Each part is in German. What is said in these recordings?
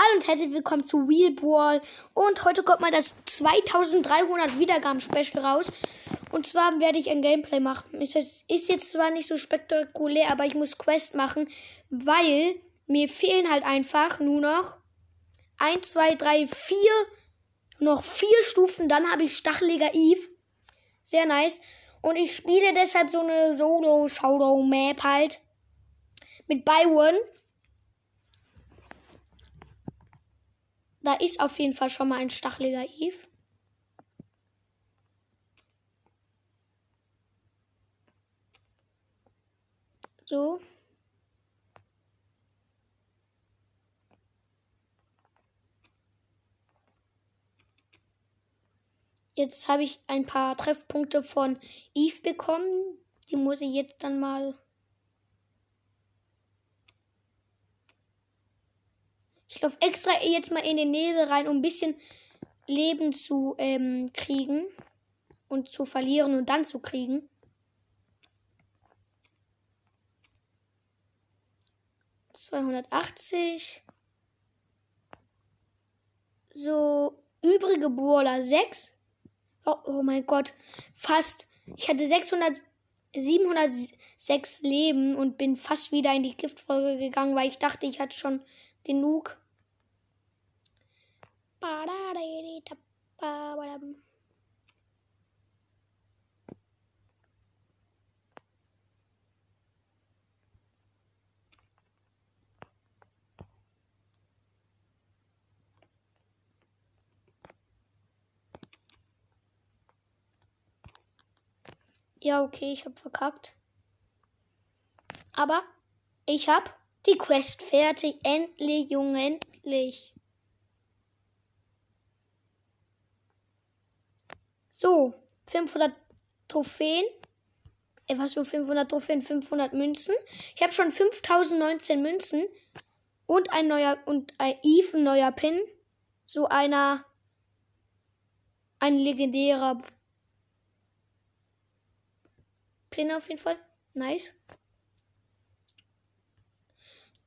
Hallo und herzlich willkommen zu Wheelball. Und heute kommt mal das 2300 Wiedergaben Special raus. Und zwar werde ich ein Gameplay machen. Ist, ist jetzt zwar nicht so spektakulär, aber ich muss Quest machen, weil mir fehlen halt einfach nur noch 1, 2, 3, 4, noch 4 Stufen. Dann habe ich Stacheliger Eve. Sehr nice. Und ich spiele deshalb so eine Solo-Showdown-Map halt. Mit Byron. Da ist auf jeden Fall schon mal ein stacheliger Eve. So. Jetzt habe ich ein paar Treffpunkte von Eve bekommen. Die muss ich jetzt dann mal Ich laufe extra jetzt mal in den Nebel rein, um ein bisschen Leben zu ähm, kriegen und zu verlieren und dann zu kriegen. Zweihundertachtzig. So, übrige Brawler sechs. Oh, oh mein Gott, fast. Ich hatte 600, 706 Leben und bin fast wieder in die Giftfolge gegangen, weil ich dachte, ich hatte schon genug. Ja, okay, ich hab verkackt. Aber ich hab die Quest fertig. Endlich, Junge, endlich. So, 500 Trophäen. Äh, was für 500 Trophäen? 500 Münzen. Ich habe schon 5019 Münzen. Und ein neuer, und ein Eve, ein neuer Pin. So einer, ein legendärer Pin auf jeden Fall. Nice.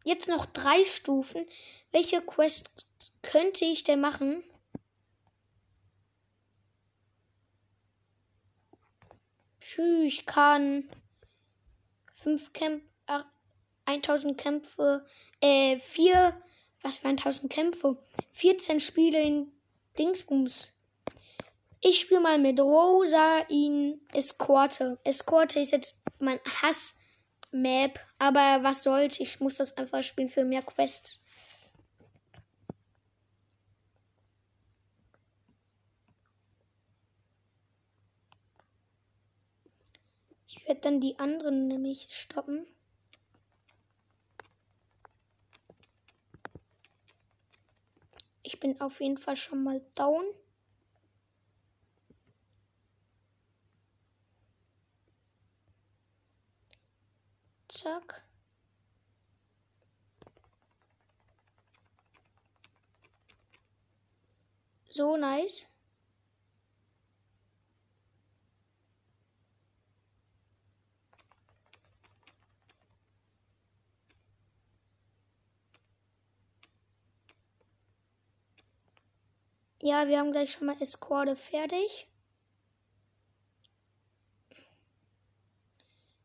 Jetzt noch drei Stufen. Welche Quest könnte ich denn machen? Ich kann 5 Kämpfe, 1000 Kämpfe, äh, 4, was für 1000 Kämpfe? 14 Spiele in Dingsbums. Ich spiele mal mit Rosa in Eskorte. Eskorte ist jetzt mein Hass-Map, aber was soll's, ich muss das einfach spielen für mehr Quests. Ich werde dann die anderen nämlich stoppen. Ich bin auf jeden Fall schon mal down. Zack. So nice. Ja, wir haben gleich schon mal Eskorte fertig.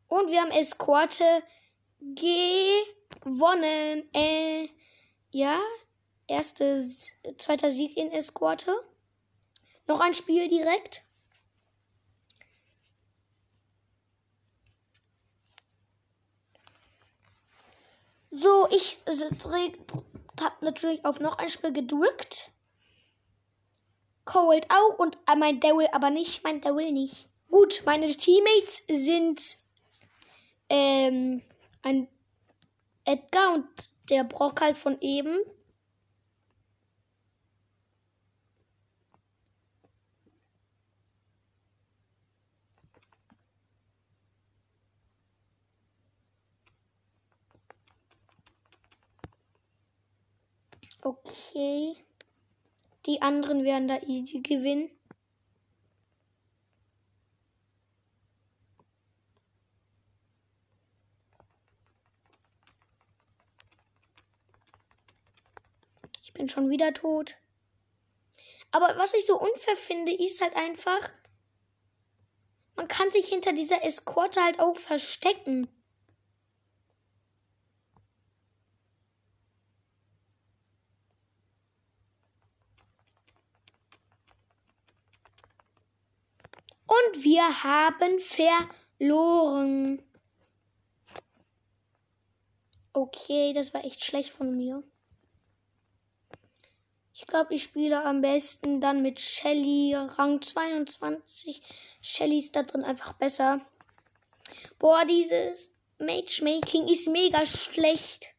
Und wir haben Eskorte gewonnen. Äh, ja, erste, zweiter Sieg in Eskorte. Noch ein Spiel direkt. So, ich habe natürlich auf noch ein Spiel gedrückt. Cold auch und äh, mein Daryl aber nicht. Mein Daryl nicht. Gut, meine Teammates sind ähm, ein Edgar und der Brock halt von eben. Okay. Die anderen werden da easy gewinnen. bin schon wieder tot. Aber was ich so unfair finde, ist halt einfach, man kann sich hinter dieser Eskorte halt auch verstecken. Und wir haben verloren. Okay, das war echt schlecht von mir. Ich glaube, ich spiele am besten dann mit Shelly, Rang 22. Shelly ist da drin einfach besser. Boah, dieses Matchmaking ist mega schlecht.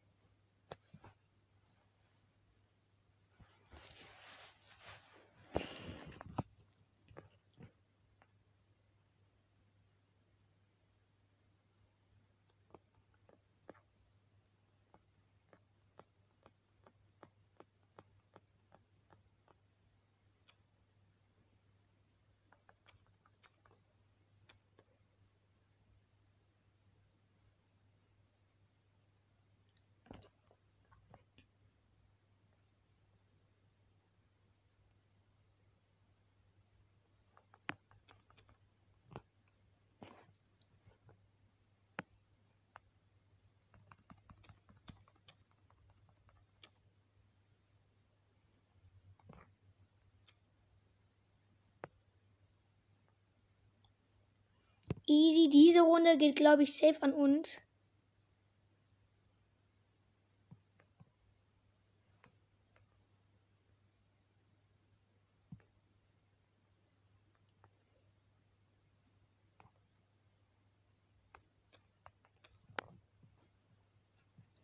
Easy. Diese Runde geht, glaube ich, safe an uns.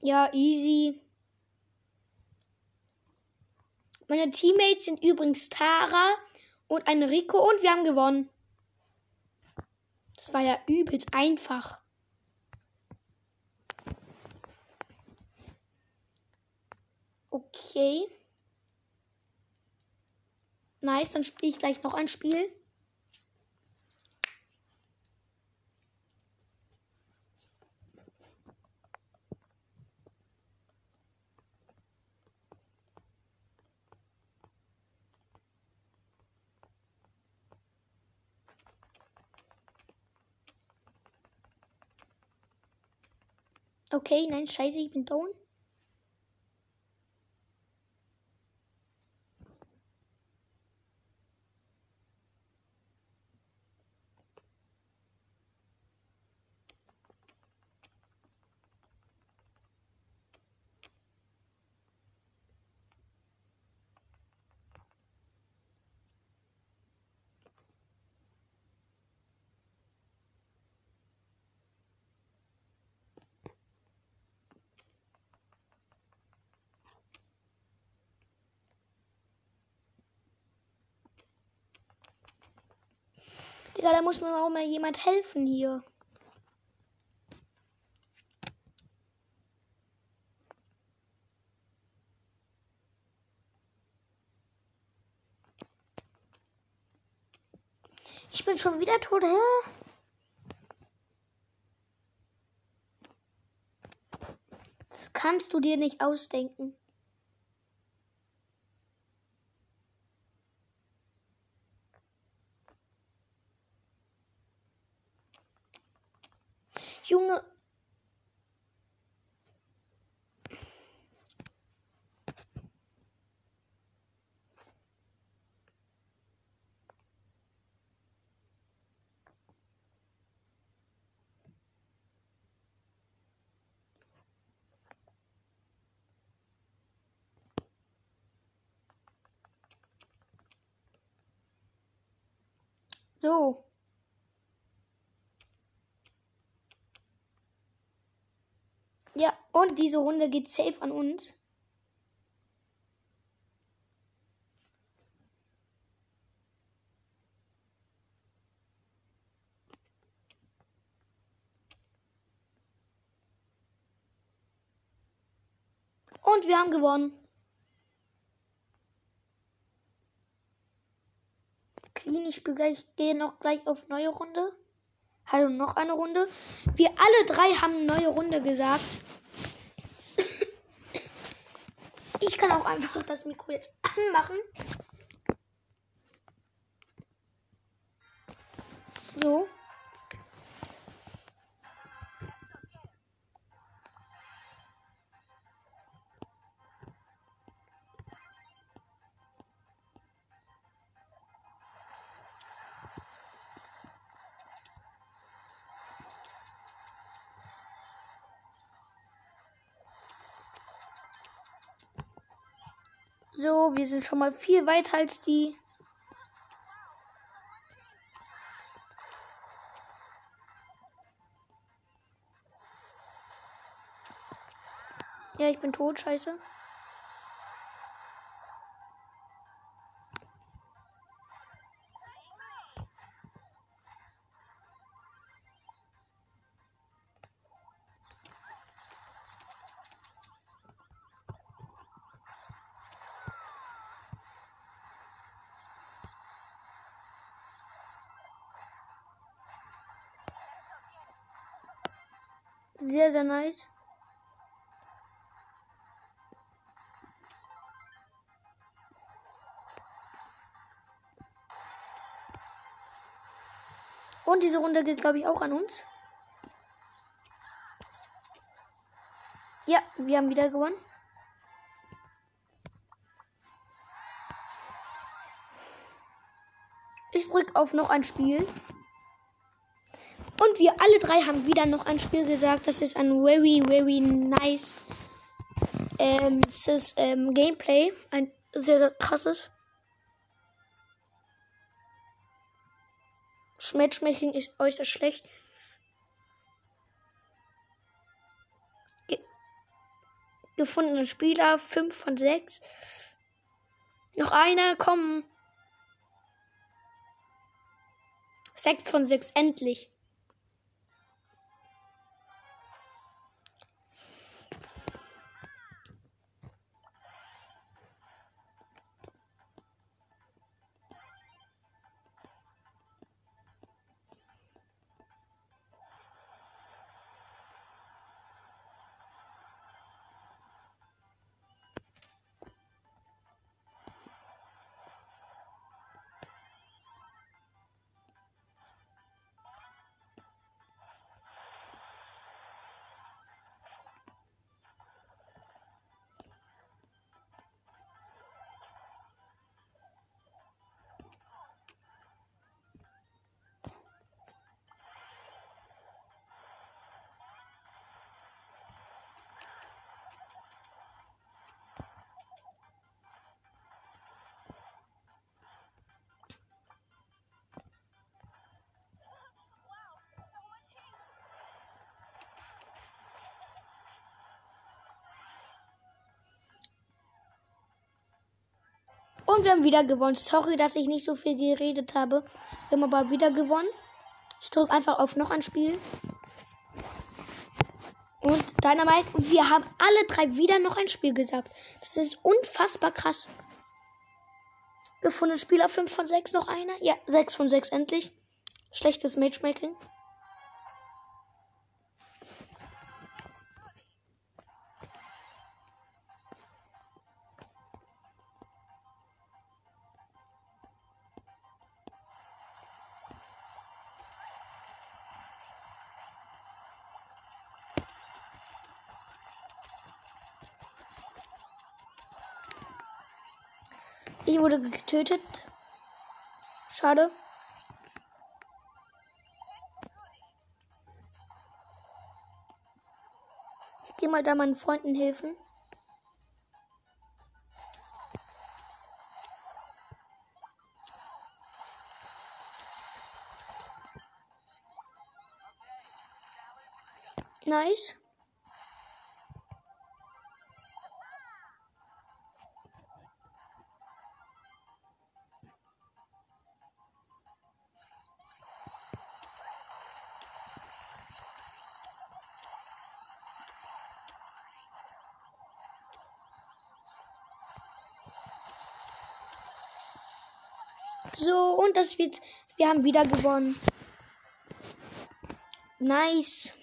Ja, easy. Meine Teammates sind übrigens Tara und ein Rico und wir haben gewonnen. Das war ja übelst einfach. Okay. Nice, dann spiele ich gleich noch ein Spiel. Okay, nein, scheiße, ich bin down. Digga, da muss mir auch mal jemand helfen hier. Ich bin schon wieder tot, hä? Das kannst du dir nicht ausdenken. Junge. So. Ja, und diese Runde geht safe an uns. Und wir haben gewonnen. Clean, ich gehe noch gleich auf neue Runde. Hallo, noch eine Runde. Wir alle drei haben neue Runde gesagt. Ich kann auch einfach das Mikro jetzt anmachen. So. So, wir sind schon mal viel weiter als die. Ja, ich bin tot, scheiße. Sehr, nice. Und diese Runde geht, glaube ich, auch an uns. Ja, wir haben wieder gewonnen. Ich drücke auf noch ein Spiel. Und wir alle drei haben wieder noch ein Spiel gesagt. Das ist ein very, very nice ähm, es ist, ähm, Gameplay. Ein sehr krasses. Matchmaking ist äußerst schlecht. Ge gefundene Spieler 5 von 6. Noch einer, komm. 6 von 6, endlich. Und wir haben wieder gewonnen. Sorry, dass ich nicht so viel geredet habe. Wir haben aber wieder gewonnen. Ich drücke einfach auf noch ein Spiel. Und Dynamite. Und wir haben alle drei wieder noch ein Spiel gesagt. Das ist unfassbar krass. Gefunden Spieler 5 von 6 noch einer. Ja, 6 von 6 endlich. Schlechtes Matchmaking. Ich wurde getötet. Schade. Ich gehe mal da meinen Freunden helfen. Nice. Das wird. Wir haben wieder gewonnen. Nice.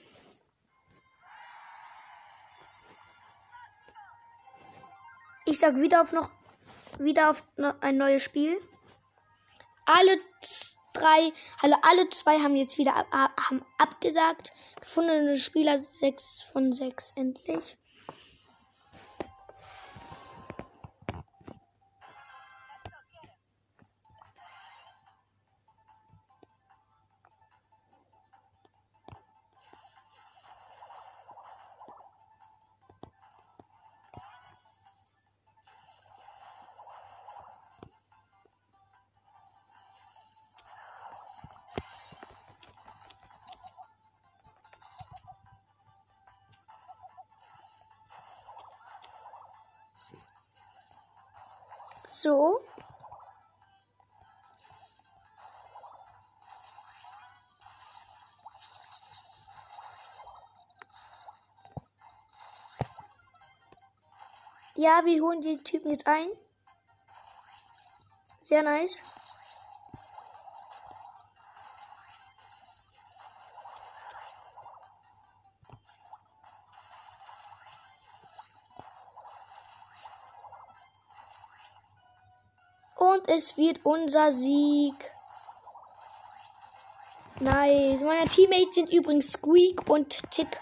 Ich sag wieder auf noch wieder auf ein neues Spiel. Alle drei, also alle zwei haben jetzt wieder ab, haben abgesagt. Gefundene Spieler 6 von 6 endlich. So. Ja, wir holen die Typen jetzt ein. Sehr nice. Es wird unser Sieg. Nice. Meine Teammates sind übrigens Squeak und Tick.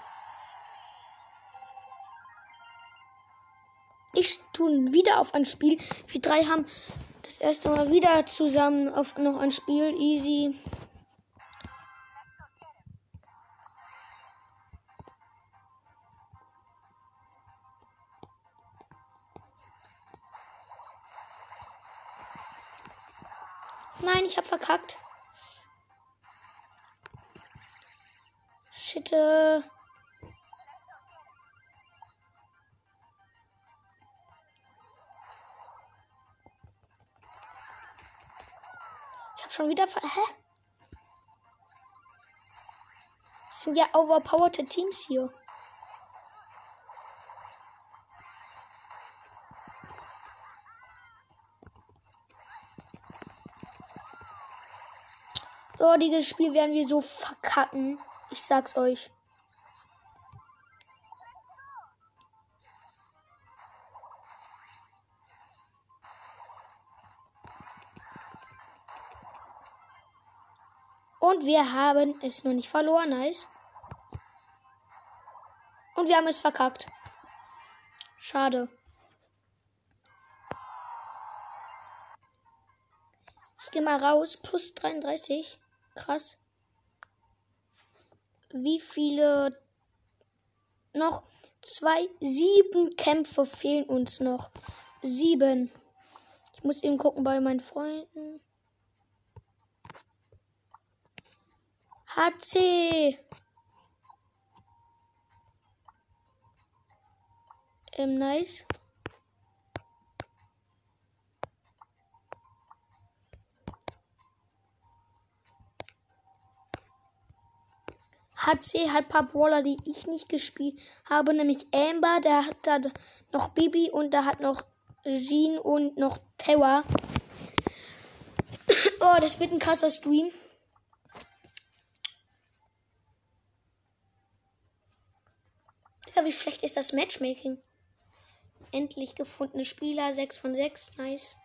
Ich tue wieder auf ein Spiel. Wir drei haben das erste Mal wieder zusammen auf noch ein Spiel. Easy. Nein, ich hab verkackt. Shit. Äh. Ich hab schon wieder ver Hä? Das sind ja overpowered Teams hier. Oh, dieses Spiel werden wir so verkacken. Ich sag's euch. Und wir haben es noch nicht verloren, nice. Und wir haben es verkackt. Schade. Ich gehe mal raus. Plus 33. Krass. Wie viele noch? Zwei, sieben Kämpfe fehlen uns noch. Sieben. Ich muss eben gucken bei meinen Freunden. HC. Ähm, nice. HC hat ein paar Brawler, die ich nicht gespielt habe, nämlich Amber, der hat da noch Bibi und da hat noch Jean und noch Terra. Oh, das wird ein krasser Stream. Digga, wie schlecht ist das Matchmaking? Endlich gefundene Spieler, 6 von 6, nice.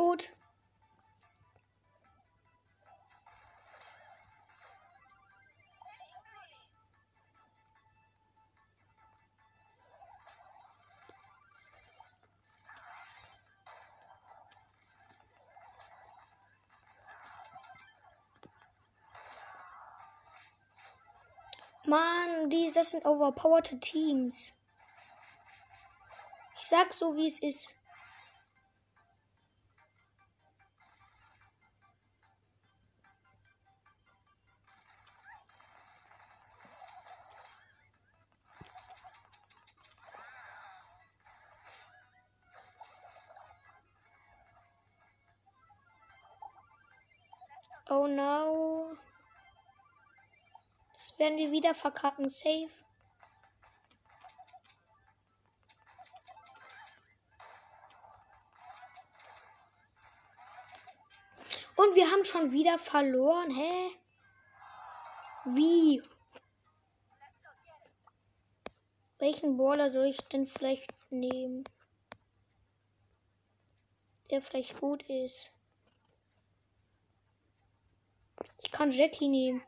Tot. Mann, die, das sind overpowered Teams. Ich sag so, wie es ist. Oh no. Das werden wir wieder verkacken. Safe. Und wir haben schon wieder verloren. Hä? Wie? Welchen Baller soll ich denn vielleicht nehmen? Der vielleicht gut ist. Kann Jackie nehmen.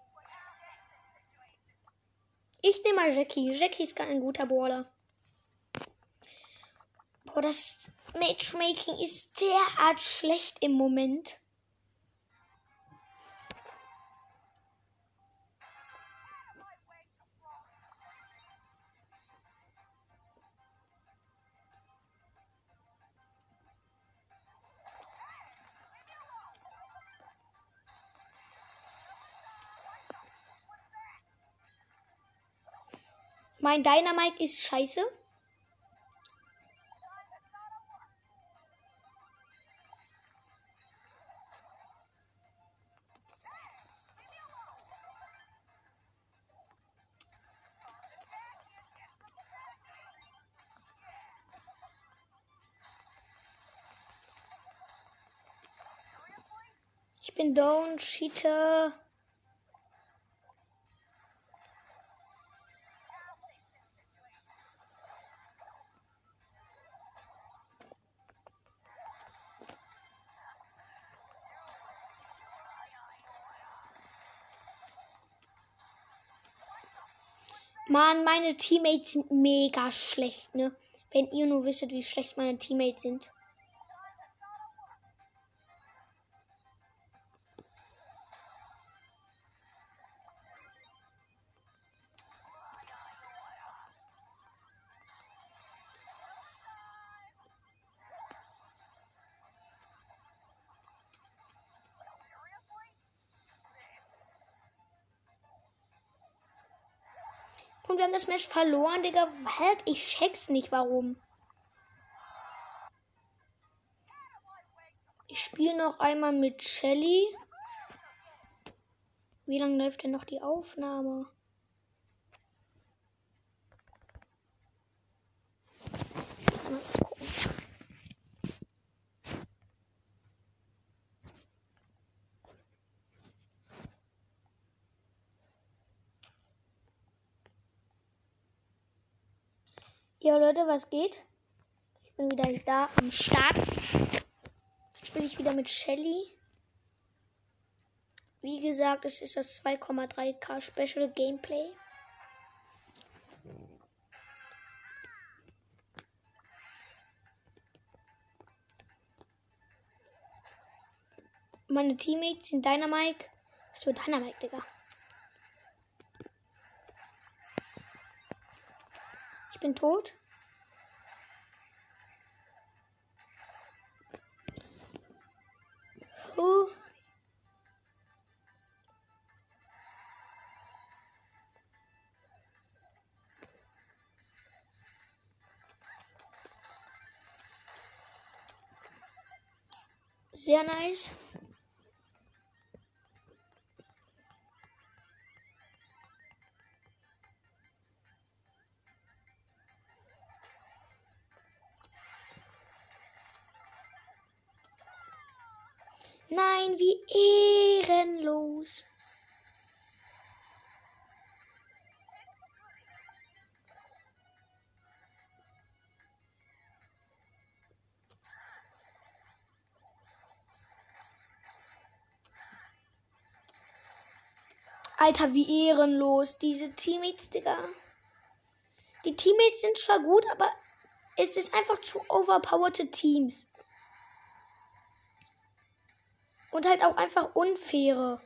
Ich nehme mal Jackie. Jackie ist ein guter Baller. Boah, das Matchmaking ist derart schlecht im Moment. Mein Dynamite ist scheiße. Ich bin down, Cheater. Mann, meine Teammates sind mega schlecht, ne? Wenn ihr nur wisst, wie schlecht meine Teammates sind. Haben das Match verloren, Digga. Hä? Ich check's nicht, warum. Ich spiele noch einmal mit Shelly. Wie lange läuft denn noch die Aufnahme? Mal gucken. Ja, Leute, was geht? Ich bin wieder da am Start. Spiele ich wieder mit Shelly. Wie gesagt, es ist das 2,3K Special Gameplay. Meine Teammates sind Dynamite. Was für Dynamite, Digga? Bin tot. Huh. Sehr nice. Alter, wie ehrenlos. Diese Teammates, Digga. Die Teammates sind zwar gut, aber es ist einfach zu overpowered Teams. Und halt auch einfach unfaire.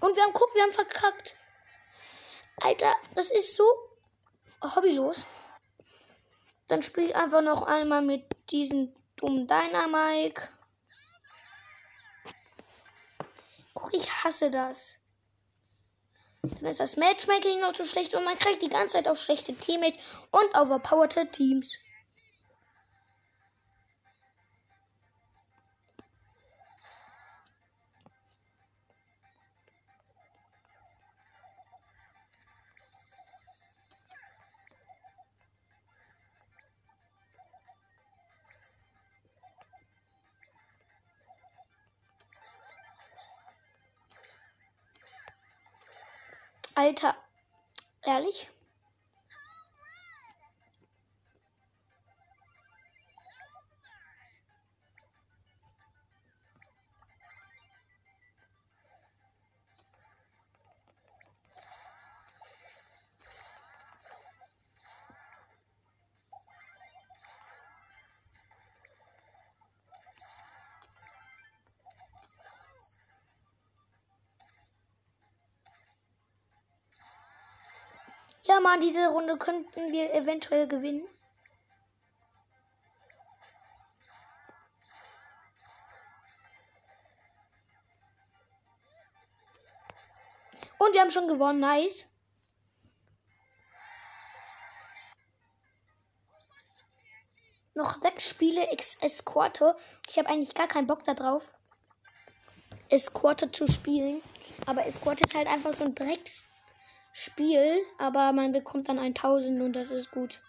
Und wir haben, guck, wir haben verkackt. Alter, das ist so hobbylos. Dann spiele ich einfach noch einmal mit diesem dummen Dynamike. Guck, ich hasse das. Dann ist das Matchmaking noch zu schlecht und man kriegt die ganze Zeit auch schlechte Teammates und overpowerte Teams. Alter, ehrlich? Ja, Mann, diese Runde könnten wir eventuell gewinnen. Und wir haben schon gewonnen. Nice. Noch sechs Spiele Escorte. Ich habe eigentlich gar keinen Bock darauf, Escorte zu spielen. Aber Escorte ist halt einfach so ein Drecks Spiel, aber man bekommt dann 1000 und das ist gut.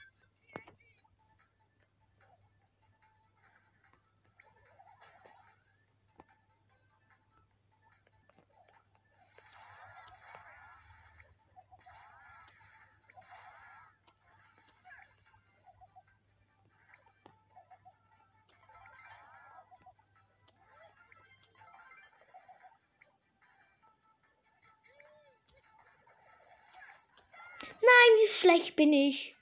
Bin ich.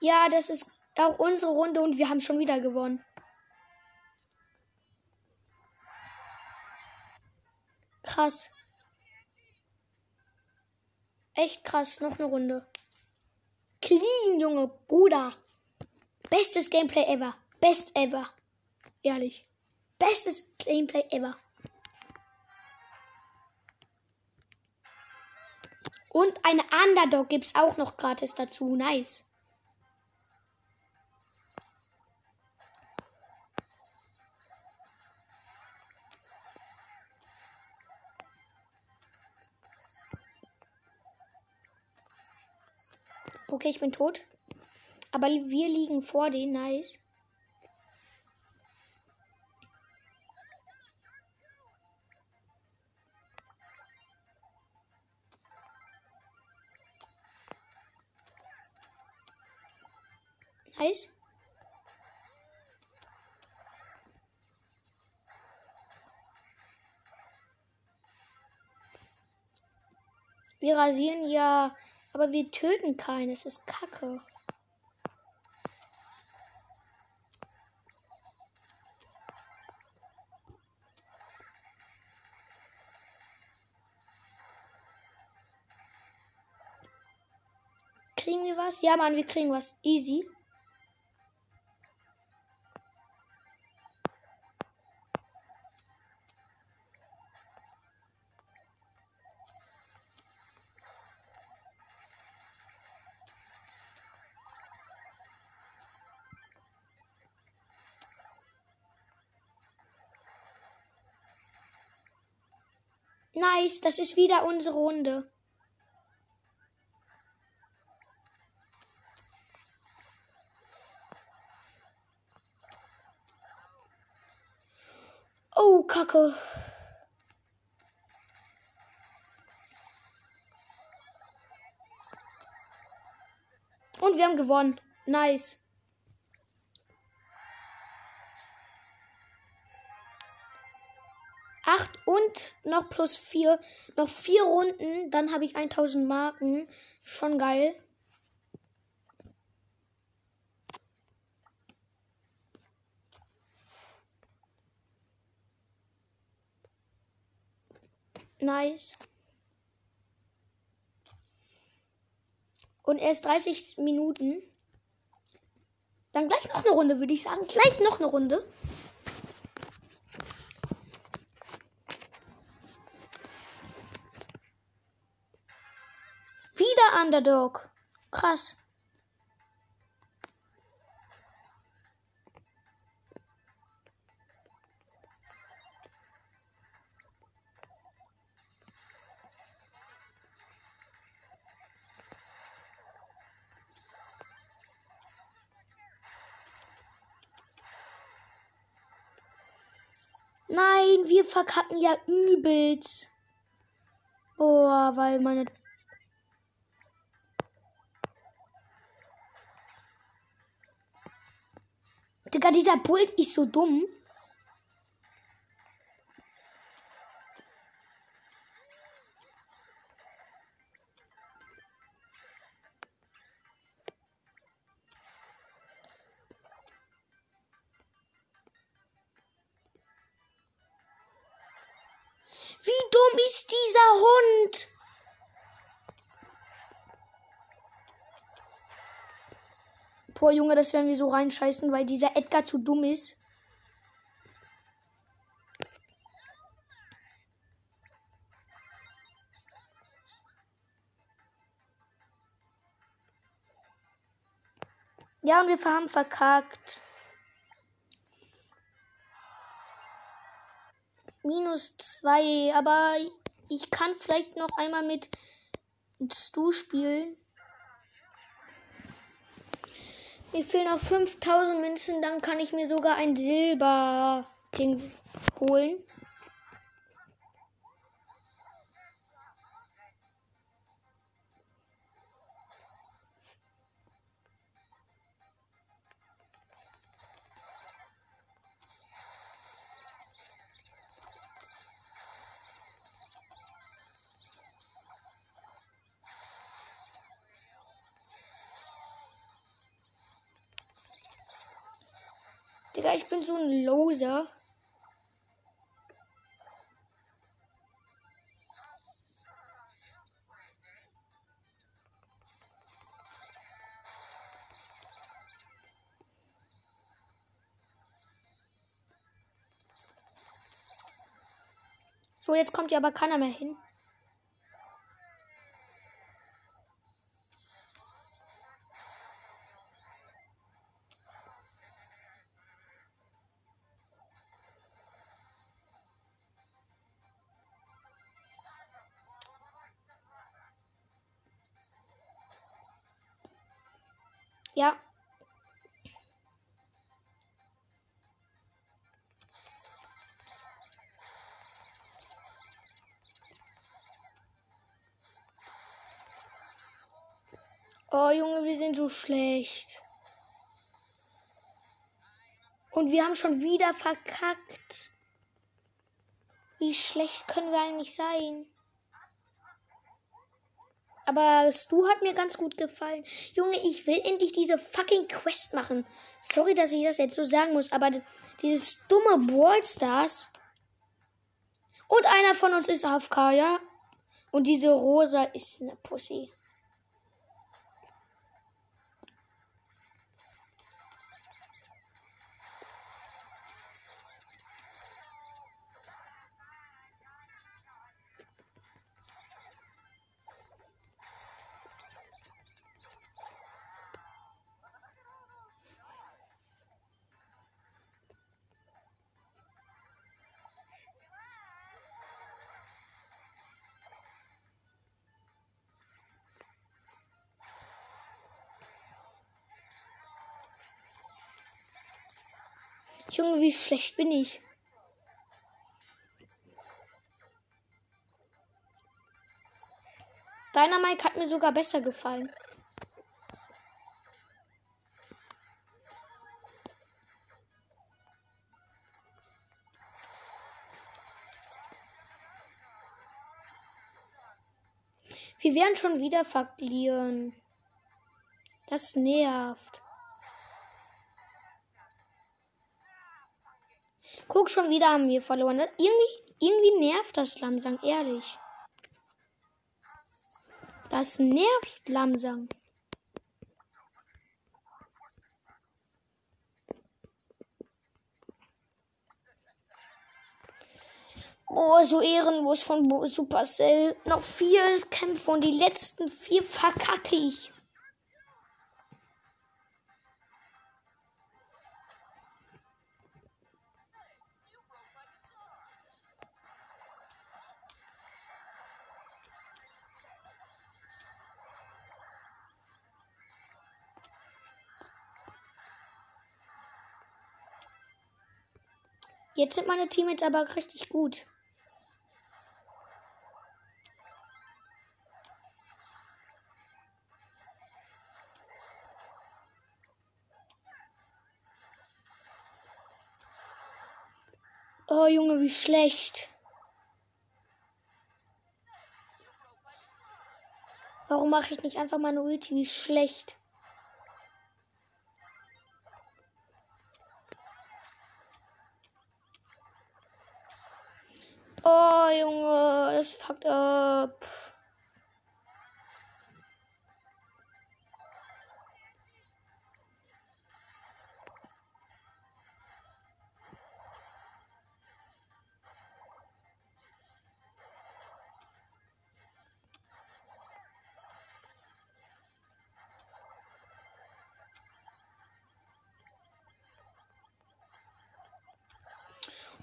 Ja, das ist auch unsere Runde und wir haben schon wieder gewonnen. Krass. Echt krass. Noch eine Runde. Clean, Junge. Bruder. Bestes Gameplay ever. Best ever. Ehrlich. Bestes Gameplay ever. Und eine Underdog gibt es auch noch gratis dazu. Nice. Okay, ich bin tot. Aber wir liegen vor denen. Nice. Nice. Wir rasieren ja aber wir töten keinen. Es ist kacke. Kriegen wir was? Ja, Mann, wir kriegen was. Easy. Nice, das ist wieder unsere Runde. Oh, Kacke. Und wir haben gewonnen. Nice. 8 und noch plus 4. Noch 4 Runden, dann habe ich 1000 Marken. Schon geil. Nice. Und erst 30 Minuten. Dann gleich noch eine Runde, würde ich sagen. Gleich noch eine Runde. Wieder Underdog. Krass. Nein, wir verkacken ja übelst. Boah, weil meine. Dieser Pult ist so dumm. Boah, Junge, das werden wir so reinscheißen, weil dieser Edgar zu dumm ist. Ja, und wir haben verkackt. Minus zwei, aber ich kann vielleicht noch einmal mit Stu spielen. Mir fehlen noch 5000 Münzen, dann kann ich mir sogar ein Silber-Ding holen. Digga, ich bin so ein Loser. So, jetzt kommt ja aber keiner mehr hin. Oh Junge, wir sind so schlecht. Und wir haben schon wieder verkackt. Wie schlecht können wir eigentlich sein? Aber Stu hat mir ganz gut gefallen. Junge, ich will endlich diese fucking Quest machen. Sorry, dass ich das jetzt so sagen muss, aber dieses dumme Ballstars. Und einer von uns ist AFK, ja? Und diese Rosa ist eine Pussy. Junge, wie schlecht bin ich? Deiner Mike hat mir sogar besser gefallen. Wir werden schon wieder verlieren. Das nervt. Guck, schon wieder haben wir verloren. Irgendwie, irgendwie nervt das Lamsang, ehrlich. Das nervt Lamsang. Oh, so ehrenlos von Supercell. Noch vier Kämpfe und die letzten vier verkacke ich. Jetzt sind meine Teammates aber richtig gut. Oh Junge, wie schlecht. Warum mache ich nicht einfach meine Ulti? Wie schlecht. Oh, Junge, das fuckt up.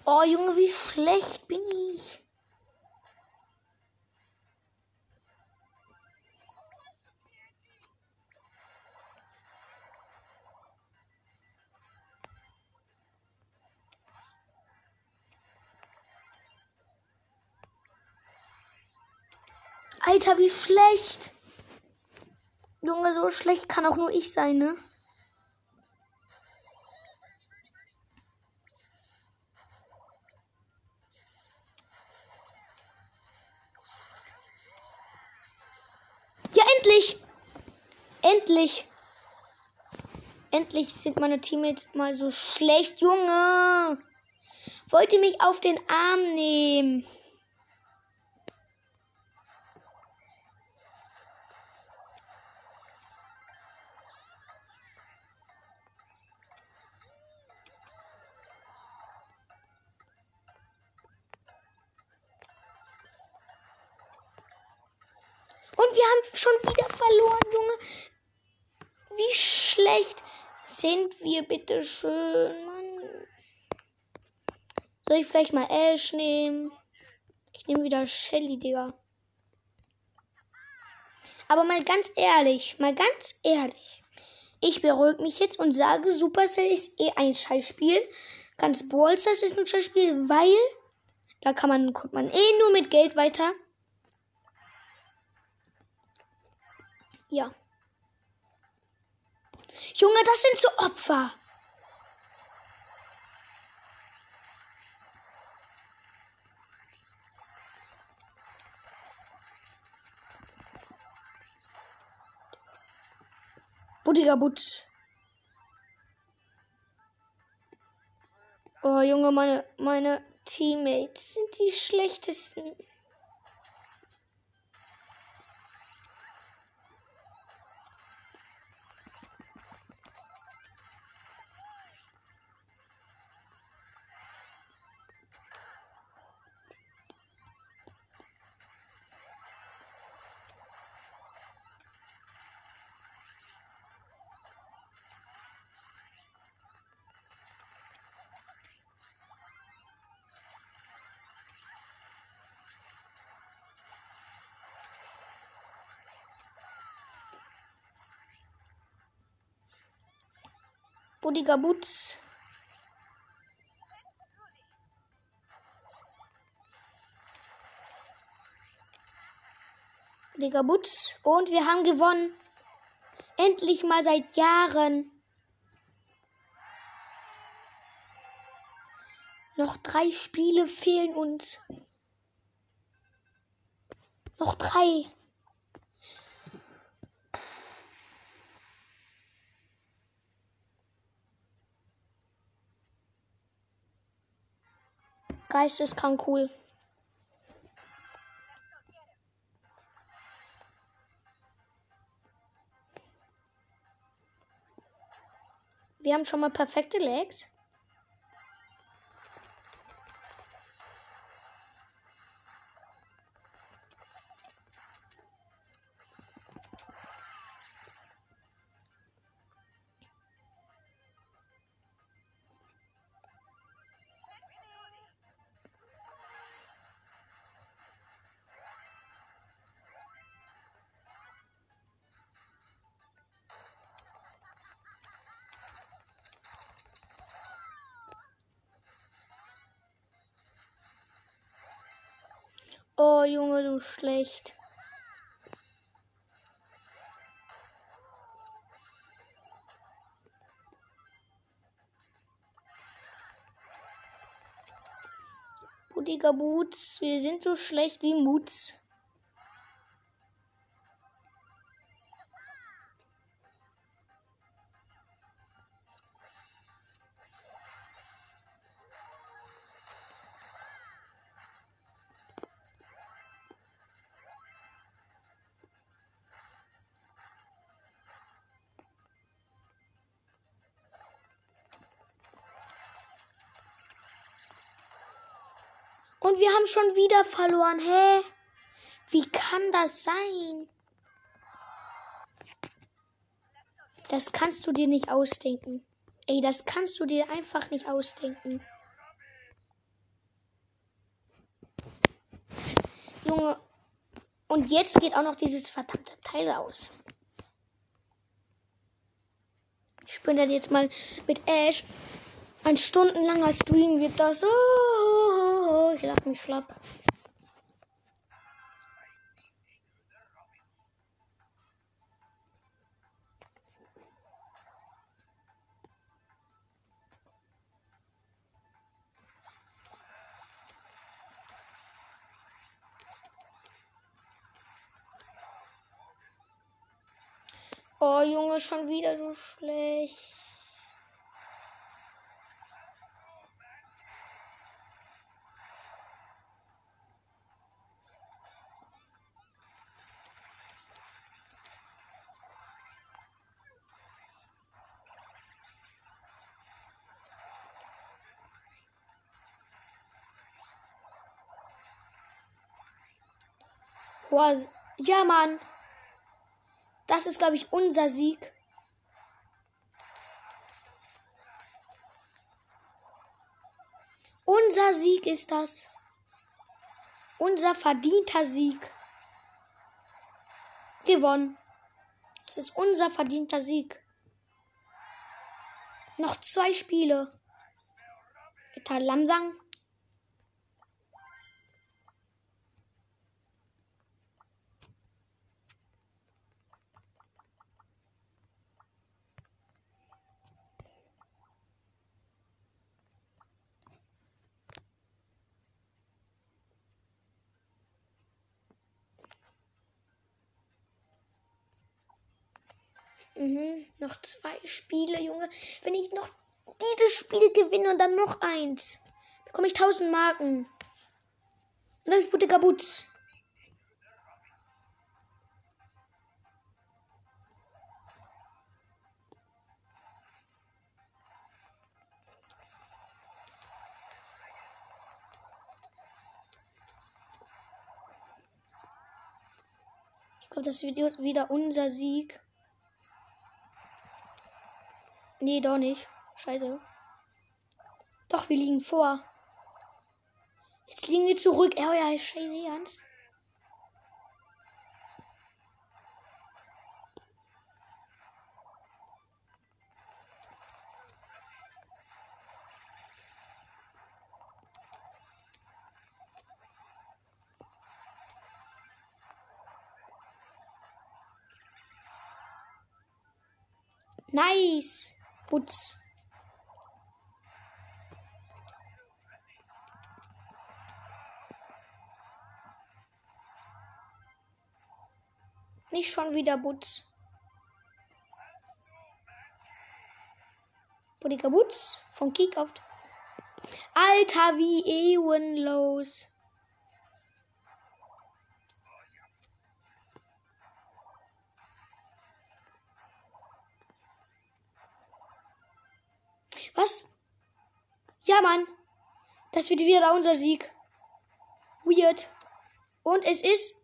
Oh, Junge, wie schlecht bin ich. Alter, wie schlecht. Junge, so schlecht kann auch nur ich sein, ne? Endlich! Endlich! Endlich sind meine Teammates mal so schlecht. Junge! Wollt ihr mich auf den Arm nehmen? Wir, bitte schön, Mann. Soll ich vielleicht mal Ash nehmen? Ich nehme wieder Shelly, Digga. Aber mal ganz ehrlich, mal ganz ehrlich. Ich beruhige mich jetzt und sage, Supercell ist eh ein Scheißspiel. Ganz Ballstars ist ein Scheißspiel, weil da kann man, kommt man eh nur mit Geld weiter. Ja. Junge, das sind so Opfer. Buttiger Butz. Oh, Junge, meine, meine Teammates sind die schlechtesten. Buddiger Boots. Buddiger Boots. Und wir haben gewonnen. Endlich mal seit Jahren. Noch drei Spiele fehlen uns. Noch drei. Geisteskrank cool. Wir haben schon mal perfekte Legs. Oh, Junge, du schlecht. Boots, wir sind so schlecht wie Muts. Und wir haben schon wieder verloren. Hä? Wie kann das sein? Das kannst du dir nicht ausdenken. Ey, das kannst du dir einfach nicht ausdenken. Junge. Und jetzt geht auch noch dieses verdammte Teil aus. Ich bin dann jetzt mal mit Ash. Ein stundenlanger Stream wird das. Oh, lach mich schlapp. Oh, Junge, schon wieder so schlecht. Boah, ja, Mann. Das ist, glaube ich, unser Sieg. Unser Sieg ist das. Unser verdienter Sieg. Gewonnen. Das ist unser verdienter Sieg. Noch zwei Spiele. Eta Lamsang. Mhm, noch zwei Spiele, Junge. Wenn ich noch dieses Spiel gewinne und dann noch eins, bekomme ich 1000 Marken. Und dann gute Kabutz. Ich glaube, das wird wieder unser Sieg. Nee, doch nicht. Scheiße. Doch, wir liegen vor. Jetzt liegen wir zurück. Oh ja, scheiße, ernst. Nice. Putz. Nicht schon wieder Butz. Bodiger Butz von Kickoft. Alter, wie ehrenlos. Was? Ja, Mann. Das wird wieder unser Sieg. Weird. Und es ist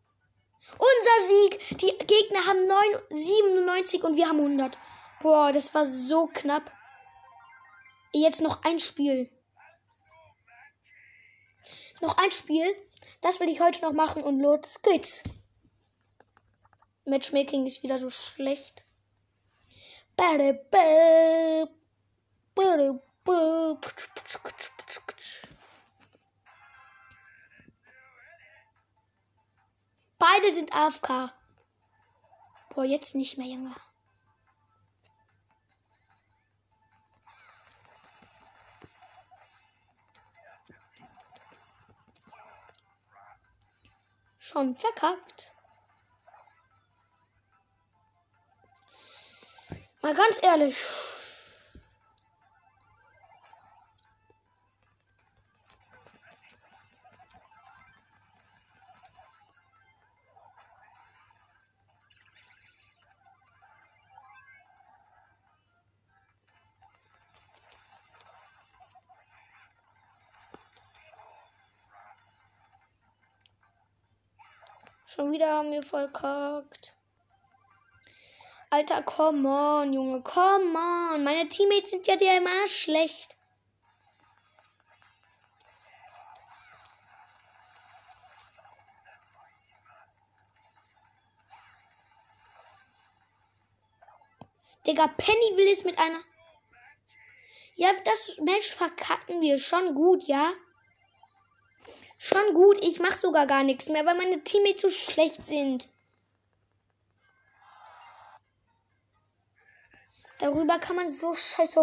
unser Sieg. Die Gegner haben 9, 97 und wir haben 100. Boah, das war so knapp. Jetzt noch ein Spiel. Noch ein Spiel. Das will ich heute noch machen und los geht's. Matchmaking ist wieder so schlecht. Beide sind AFK. Boah, jetzt nicht mehr, Junge. Schon verkackt. Mal ganz ehrlich. Schon wieder haben wir verkackt. Alter, come on, Junge, come on. Meine Teammates sind ja der immer schlecht. Digga, Penny will es mit einer. Ja, das Match verkacken wir schon gut, ja? Schon gut, ich mach sogar gar nichts mehr, weil meine Teammates so schlecht sind. Darüber kann man so scheiße.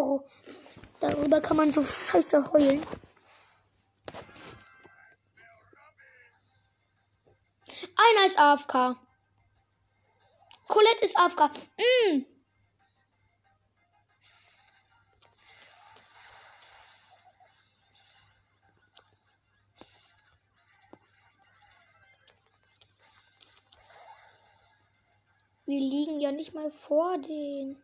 Darüber kann man so scheiße heulen. Einer ist AFK. Colette ist AFK. Mm. Wir liegen ja nicht mal vor denen.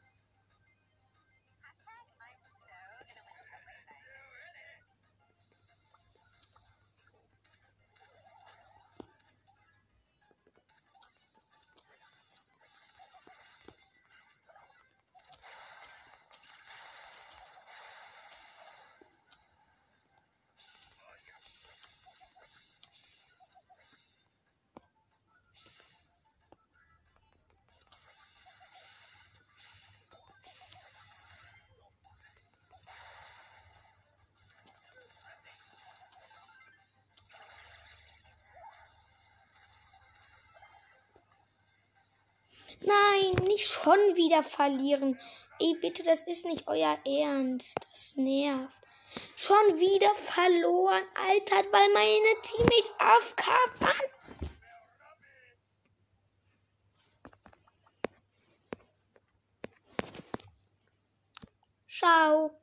Schon wieder verlieren. Ey, bitte, das ist nicht euer Ernst. Das nervt. Schon wieder verloren, Alter, weil meine Teammates AFK waren. Ciao.